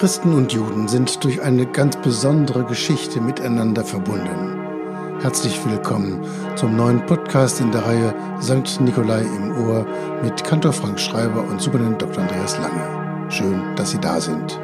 Christen und Juden sind durch eine ganz besondere Geschichte miteinander verbunden. Herzlich willkommen zum neuen Podcast in der Reihe St. Nikolai im Ohr mit Kantor Frank Schreiber und Superintendent Dr. Andreas Lange. Schön, dass Sie da sind.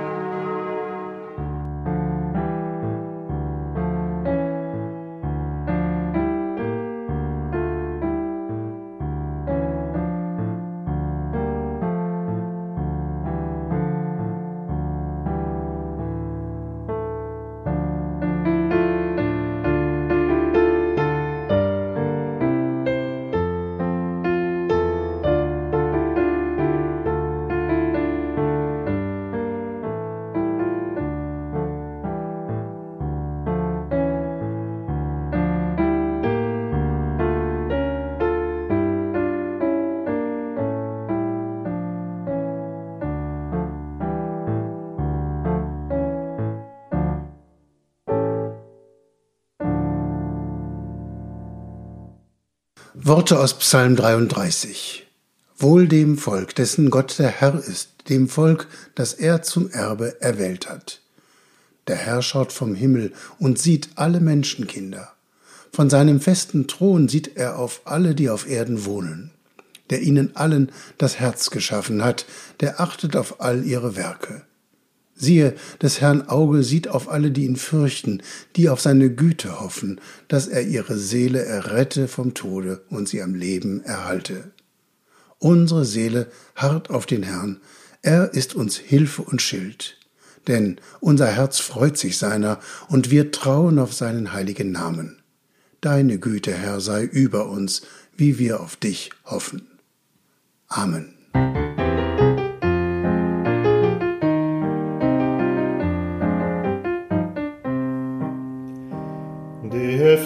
Worte aus Psalm 33. Wohl dem Volk, dessen Gott der Herr ist, dem Volk, das er zum Erbe erwählt hat. Der Herr schaut vom Himmel und sieht alle Menschenkinder. Von seinem festen Thron sieht er auf alle, die auf Erden wohnen. Der ihnen allen das Herz geschaffen hat, der achtet auf all ihre Werke. Siehe, des Herrn Auge sieht auf alle, die ihn fürchten, die auf seine Güte hoffen, dass er ihre Seele errette vom Tode und sie am Leben erhalte. Unsere Seele harrt auf den Herrn, er ist uns Hilfe und Schild. Denn unser Herz freut sich seiner, und wir trauen auf seinen heiligen Namen. Deine Güte, Herr, sei über uns, wie wir auf dich hoffen. Amen.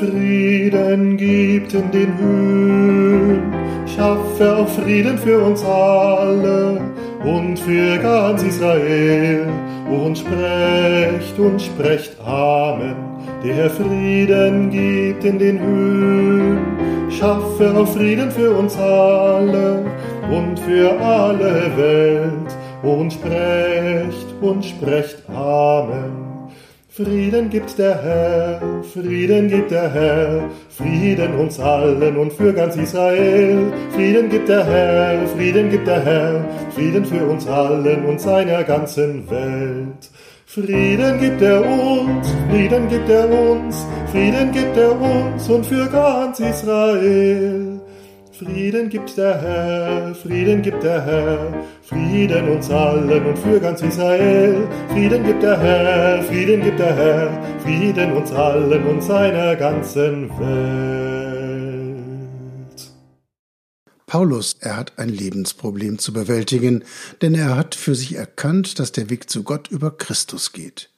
Frieden gibt in den Höhen, schaffe auch Frieden für uns alle und für ganz Israel und sprecht und sprecht Amen. Der Frieden gibt in den Höhen, schaffe auch Frieden für uns alle und für alle Welt und sprecht und sprecht Amen. Frieden gibt der Herr, Frieden gibt der Herr, Frieden uns allen und für ganz Israel. Frieden gibt der Herr, Frieden gibt der Herr, Frieden für uns allen und seiner ganzen Welt. Frieden gibt er uns, Frieden gibt er uns, Frieden gibt er uns und für ganz Israel. Frieden gibt der Herr, Frieden gibt der Herr, Frieden uns allen und für ganz Israel. Frieden gibt der Herr, Frieden gibt der Herr, Frieden uns allen und seiner ganzen Welt. Paulus, er hat ein Lebensproblem zu bewältigen, denn er hat für sich erkannt, dass der Weg zu Gott über Christus geht.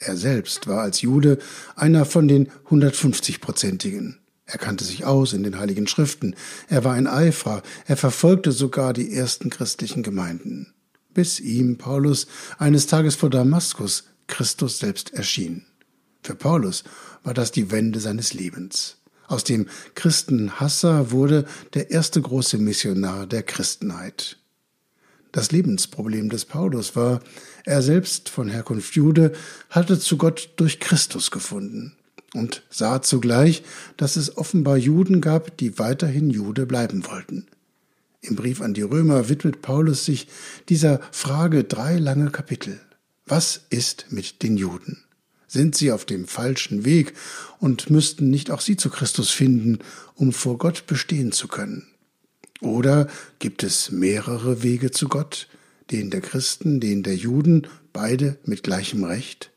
Er selbst war als Jude einer von den 150-Prozentigen. Er kannte sich aus in den heiligen Schriften, er war ein Eiferer, er verfolgte sogar die ersten christlichen Gemeinden, bis ihm Paulus eines Tages vor Damaskus Christus selbst erschien. Für Paulus war das die Wende seines Lebens. Aus dem Christenhasser wurde der erste große Missionar der Christenheit. Das Lebensproblem des Paulus war, er selbst von Herkunft Jude hatte zu Gott durch Christus gefunden und sah zugleich, dass es offenbar Juden gab, die weiterhin Jude bleiben wollten. Im Brief an die Römer widmet Paulus sich dieser Frage drei lange Kapitel. Was ist mit den Juden? Sind sie auf dem falschen Weg und müssten nicht auch sie zu Christus finden, um vor Gott bestehen zu können? Oder gibt es mehrere Wege zu Gott, den der Christen, den der Juden, beide mit gleichem Recht?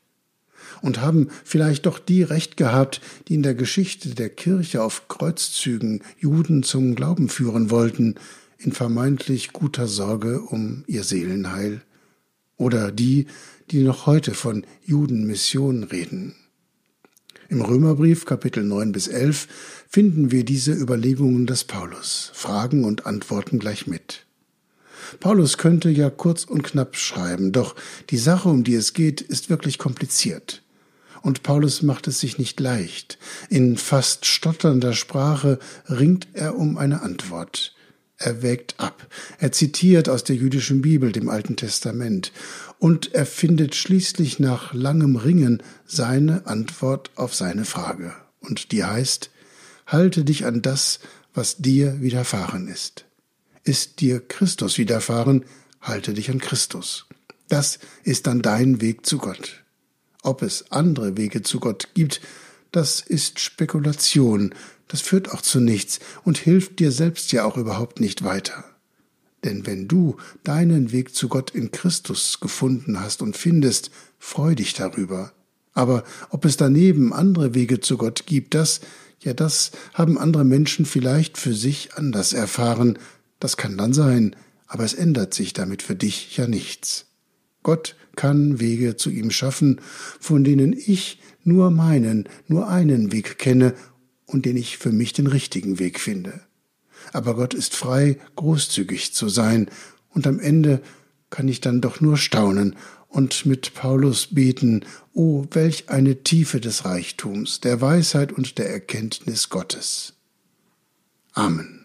Und haben vielleicht doch die Recht gehabt, die in der Geschichte der Kirche auf Kreuzzügen Juden zum Glauben führen wollten, in vermeintlich guter Sorge um ihr Seelenheil, oder die, die noch heute von Judenmission reden. Im Römerbrief Kapitel 9 bis 11 finden wir diese Überlegungen des Paulus, Fragen und Antworten gleich mit. Paulus könnte ja kurz und knapp schreiben, doch die Sache, um die es geht, ist wirklich kompliziert. Und Paulus macht es sich nicht leicht. In fast stotternder Sprache ringt er um eine Antwort. Er wägt ab. Er zitiert aus der jüdischen Bibel, dem Alten Testament. Und er findet schließlich nach langem Ringen seine Antwort auf seine Frage. Und die heißt, halte dich an das, was dir widerfahren ist. Ist dir Christus widerfahren, halte dich an Christus. Das ist dann dein Weg zu Gott. Ob es andere Wege zu Gott gibt, das ist Spekulation, das führt auch zu nichts und hilft dir selbst ja auch überhaupt nicht weiter. Denn wenn du deinen Weg zu Gott in Christus gefunden hast und findest, freu dich darüber. Aber ob es daneben andere Wege zu Gott gibt, das, ja, das haben andere Menschen vielleicht für sich anders erfahren. Das kann dann sein, aber es ändert sich damit für dich ja nichts. Gott kann Wege zu ihm schaffen, von denen ich nur meinen, nur einen Weg kenne und den ich für mich den richtigen Weg finde. Aber Gott ist frei, großzügig zu sein, und am Ende kann ich dann doch nur staunen und mit Paulus beten, o oh, welch eine Tiefe des Reichtums, der Weisheit und der Erkenntnis Gottes. Amen.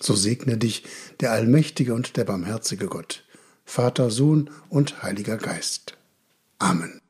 So segne dich der allmächtige und der barmherzige Gott, Vater, Sohn und Heiliger Geist. Amen.